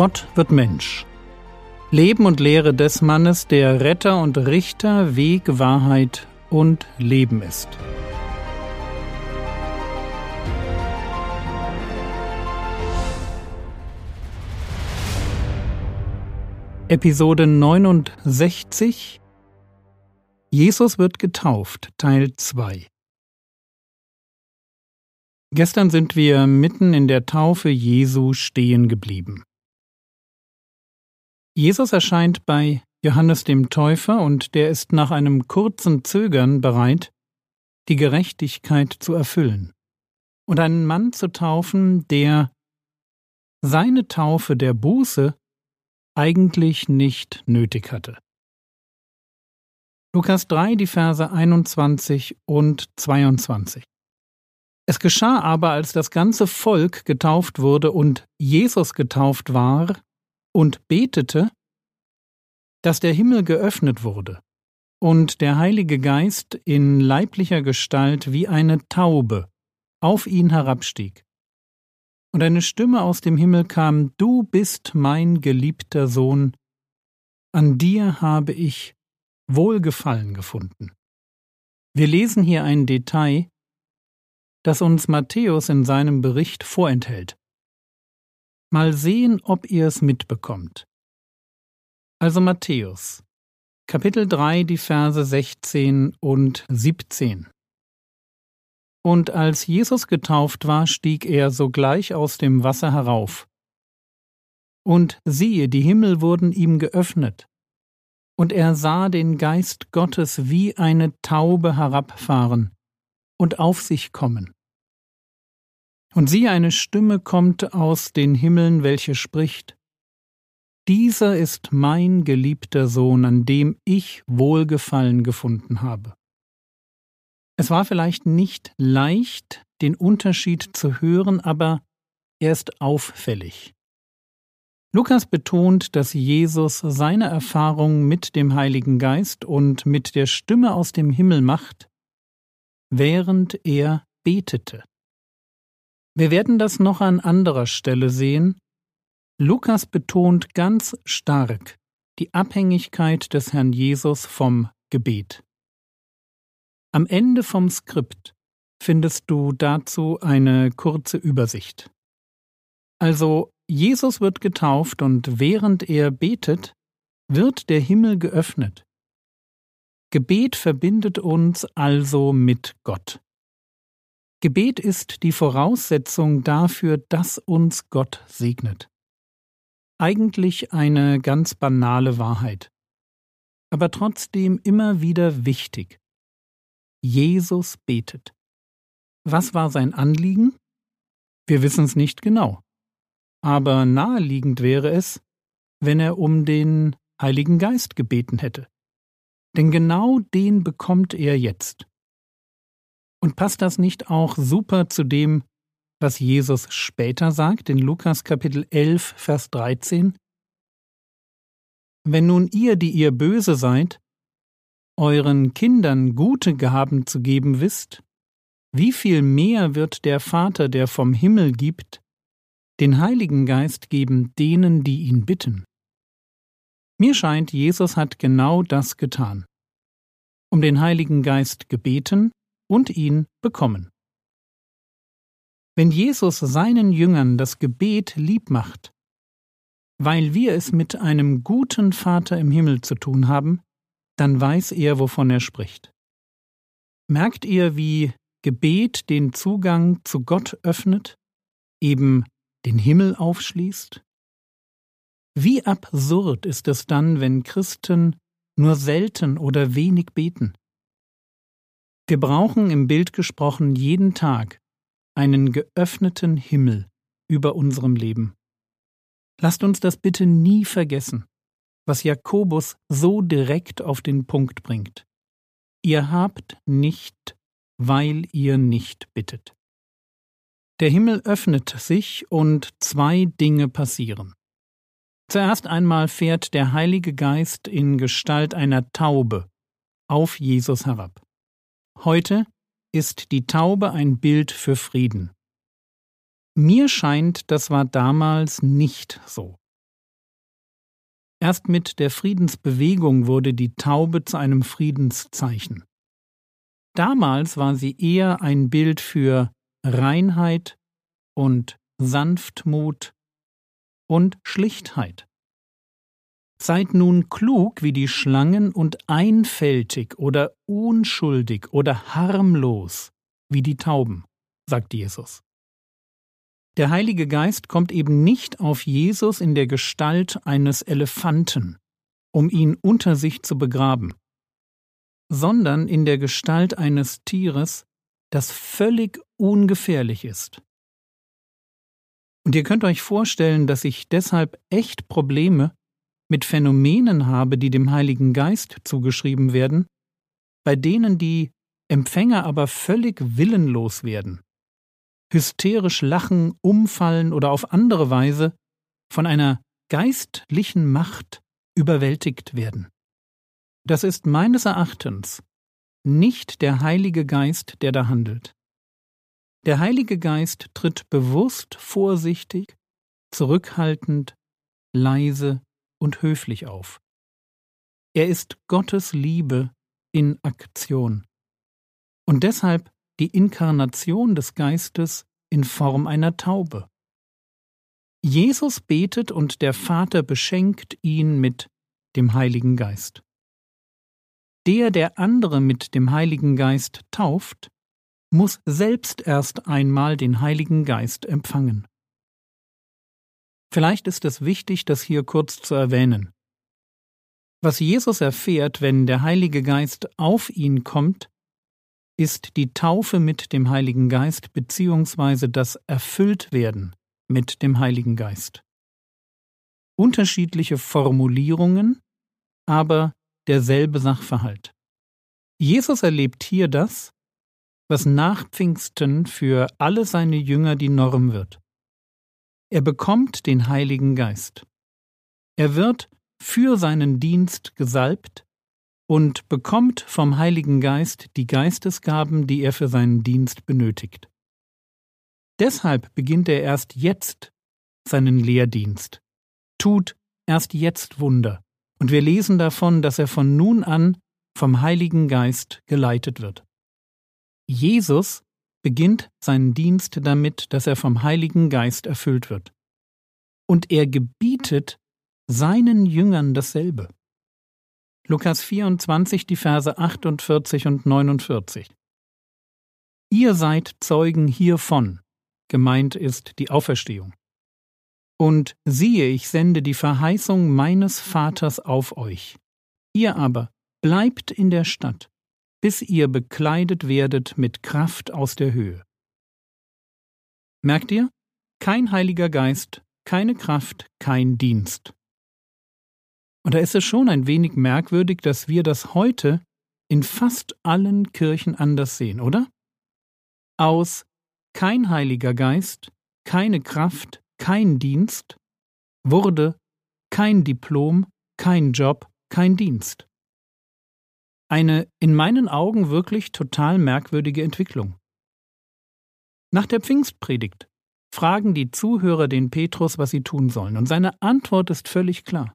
Gott wird Mensch. Leben und Lehre des Mannes, der Retter und Richter, Weg, Wahrheit und Leben ist. Episode 69 Jesus wird getauft, Teil 2 Gestern sind wir mitten in der Taufe Jesu stehen geblieben. Jesus erscheint bei Johannes dem Täufer und der ist nach einem kurzen Zögern bereit, die Gerechtigkeit zu erfüllen und einen Mann zu taufen, der seine Taufe der Buße eigentlich nicht nötig hatte. Lukas 3, die Verse 21 und 22. Es geschah aber, als das ganze Volk getauft wurde und Jesus getauft war, und betete, dass der Himmel geöffnet wurde und der Heilige Geist in leiblicher Gestalt wie eine Taube auf ihn herabstieg. Und eine Stimme aus dem Himmel kam, Du bist mein geliebter Sohn, an dir habe ich Wohlgefallen gefunden. Wir lesen hier ein Detail, das uns Matthäus in seinem Bericht vorenthält. Mal sehen, ob ihr es mitbekommt. Also Matthäus, Kapitel 3, die Verse 16 und 17. Und als Jesus getauft war, stieg er sogleich aus dem Wasser herauf. Und siehe, die Himmel wurden ihm geöffnet, und er sah den Geist Gottes wie eine Taube herabfahren und auf sich kommen. Und siehe, eine Stimme kommt aus den Himmeln, welche spricht, Dieser ist mein geliebter Sohn, an dem ich Wohlgefallen gefunden habe. Es war vielleicht nicht leicht, den Unterschied zu hören, aber er ist auffällig. Lukas betont, dass Jesus seine Erfahrung mit dem Heiligen Geist und mit der Stimme aus dem Himmel macht, während er betete. Wir werden das noch an anderer Stelle sehen. Lukas betont ganz stark die Abhängigkeit des Herrn Jesus vom Gebet. Am Ende vom Skript findest du dazu eine kurze Übersicht. Also Jesus wird getauft und während er betet, wird der Himmel geöffnet. Gebet verbindet uns also mit Gott. Gebet ist die Voraussetzung dafür, dass uns Gott segnet. Eigentlich eine ganz banale Wahrheit, aber trotzdem immer wieder wichtig. Jesus betet. Was war sein Anliegen? Wir wissen es nicht genau. Aber naheliegend wäre es, wenn er um den Heiligen Geist gebeten hätte. Denn genau den bekommt er jetzt. Und passt das nicht auch super zu dem, was Jesus später sagt in Lukas Kapitel 11, Vers 13? Wenn nun ihr, die ihr böse seid, euren Kindern gute Gaben zu geben wisst, wie viel mehr wird der Vater, der vom Himmel gibt, den Heiligen Geist geben denen, die ihn bitten? Mir scheint, Jesus hat genau das getan. Um den Heiligen Geist gebeten und ihn bekommen. Wenn Jesus seinen Jüngern das Gebet lieb macht, weil wir es mit einem guten Vater im Himmel zu tun haben, dann weiß er, wovon er spricht. Merkt ihr, wie Gebet den Zugang zu Gott öffnet, eben den Himmel aufschließt? Wie absurd ist es dann, wenn Christen nur selten oder wenig beten? Wir brauchen im Bild gesprochen jeden Tag einen geöffneten Himmel über unserem Leben. Lasst uns das bitte nie vergessen, was Jakobus so direkt auf den Punkt bringt. Ihr habt nicht, weil ihr nicht bittet. Der Himmel öffnet sich und zwei Dinge passieren. Zuerst einmal fährt der Heilige Geist in Gestalt einer Taube auf Jesus herab. Heute ist die Taube ein Bild für Frieden. Mir scheint, das war damals nicht so. Erst mit der Friedensbewegung wurde die Taube zu einem Friedenszeichen. Damals war sie eher ein Bild für Reinheit und Sanftmut und Schlichtheit. Seid nun klug wie die Schlangen und einfältig oder unschuldig oder harmlos wie die Tauben, sagt Jesus. Der Heilige Geist kommt eben nicht auf Jesus in der Gestalt eines Elefanten, um ihn unter sich zu begraben, sondern in der Gestalt eines Tieres, das völlig ungefährlich ist. Und ihr könnt euch vorstellen, dass ich deshalb echt Probleme mit Phänomenen habe, die dem Heiligen Geist zugeschrieben werden, bei denen die Empfänger aber völlig willenlos werden, hysterisch lachen, umfallen oder auf andere Weise von einer geistlichen Macht überwältigt werden. Das ist meines Erachtens nicht der Heilige Geist, der da handelt. Der Heilige Geist tritt bewusst vorsichtig, zurückhaltend, leise und höflich auf. Er ist Gottes Liebe in Aktion. Und deshalb die Inkarnation des Geistes in Form einer Taube. Jesus betet und der Vater beschenkt ihn mit dem Heiligen Geist. Der, der andere mit dem Heiligen Geist tauft, muss selbst erst einmal den Heiligen Geist empfangen. Vielleicht ist es wichtig, das hier kurz zu erwähnen. Was Jesus erfährt, wenn der Heilige Geist auf ihn kommt, ist die Taufe mit dem Heiligen Geist beziehungsweise das Erfülltwerden mit dem Heiligen Geist. Unterschiedliche Formulierungen, aber derselbe Sachverhalt. Jesus erlebt hier das, was nach Pfingsten für alle seine Jünger die Norm wird. Er bekommt den Heiligen Geist. Er wird für seinen Dienst gesalbt und bekommt vom Heiligen Geist die Geistesgaben, die er für seinen Dienst benötigt. Deshalb beginnt er erst jetzt seinen Lehrdienst, tut erst jetzt Wunder, und wir lesen davon, dass er von nun an vom Heiligen Geist geleitet wird. Jesus beginnt seinen Dienst damit, dass er vom Heiligen Geist erfüllt wird. Und er gebietet seinen Jüngern dasselbe. Lukas 24, die Verse 48 und 49. Ihr seid Zeugen hiervon, gemeint ist die Auferstehung. Und siehe, ich sende die Verheißung meines Vaters auf euch. Ihr aber bleibt in der Stadt, bis ihr bekleidet werdet mit Kraft aus der Höhe. Merkt ihr? Kein Heiliger Geist, keine Kraft, kein Dienst. Und da ist es schon ein wenig merkwürdig, dass wir das heute in fast allen Kirchen anders sehen, oder? Aus kein Heiliger Geist, keine Kraft, kein Dienst wurde kein Diplom, kein Job, kein Dienst. Eine in meinen Augen wirklich total merkwürdige Entwicklung. Nach der Pfingstpredigt fragen die Zuhörer den Petrus, was sie tun sollen, und seine Antwort ist völlig klar.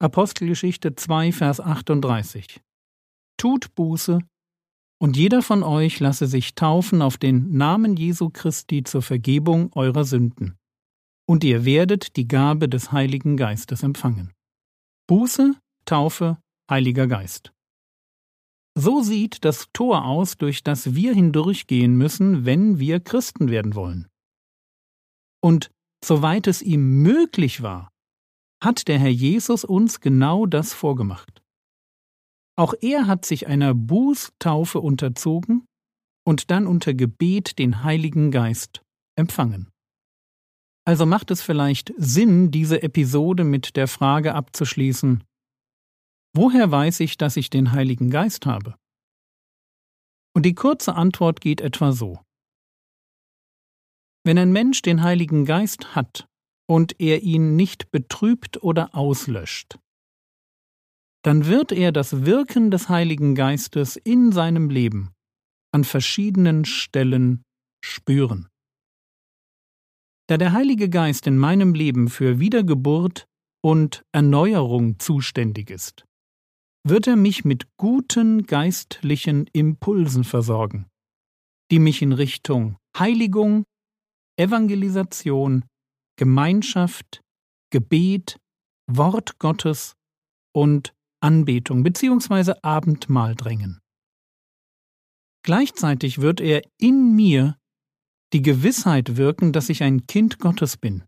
Apostelgeschichte 2, Vers 38 Tut Buße, und jeder von euch lasse sich taufen auf den Namen Jesu Christi zur Vergebung eurer Sünden, und ihr werdet die Gabe des Heiligen Geistes empfangen. Buße, Taufe, Heiliger Geist. So sieht das Tor aus, durch das wir hindurchgehen müssen, wenn wir Christen werden wollen. Und soweit es ihm möglich war, hat der Herr Jesus uns genau das vorgemacht. Auch er hat sich einer Bußtaufe unterzogen und dann unter Gebet den Heiligen Geist empfangen. Also macht es vielleicht Sinn, diese Episode mit der Frage abzuschließen, Woher weiß ich, dass ich den Heiligen Geist habe? Und die kurze Antwort geht etwa so. Wenn ein Mensch den Heiligen Geist hat und er ihn nicht betrübt oder auslöscht, dann wird er das Wirken des Heiligen Geistes in seinem Leben an verschiedenen Stellen spüren. Da der Heilige Geist in meinem Leben für Wiedergeburt und Erneuerung zuständig ist, wird er mich mit guten geistlichen Impulsen versorgen, die mich in Richtung Heiligung, Evangelisation, Gemeinschaft, Gebet, Wort Gottes und Anbetung bzw. Abendmahl drängen. Gleichzeitig wird er in mir die Gewissheit wirken, dass ich ein Kind Gottes bin.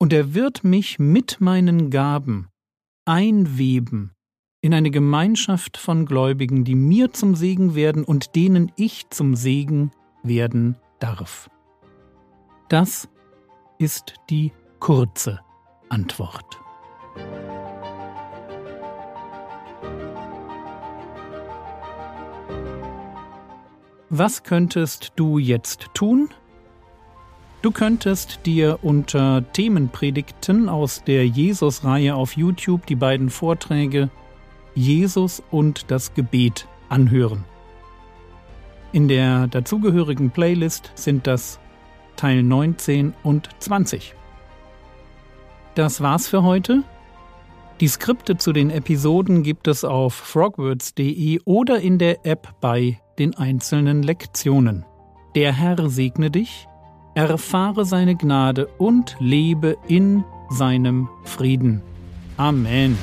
Und er wird mich mit meinen Gaben einweben in eine Gemeinschaft von Gläubigen, die mir zum Segen werden und denen ich zum Segen werden darf. Das ist die kurze Antwort. Was könntest du jetzt tun? Du könntest dir unter Themenpredigten aus der Jesus-Reihe auf YouTube die beiden Vorträge Jesus und das Gebet anhören. In der dazugehörigen Playlist sind das Teil 19 und 20. Das war's für heute. Die Skripte zu den Episoden gibt es auf frogwords.de oder in der App bei den einzelnen Lektionen. Der Herr segne dich, erfahre seine Gnade und lebe in seinem Frieden. Amen.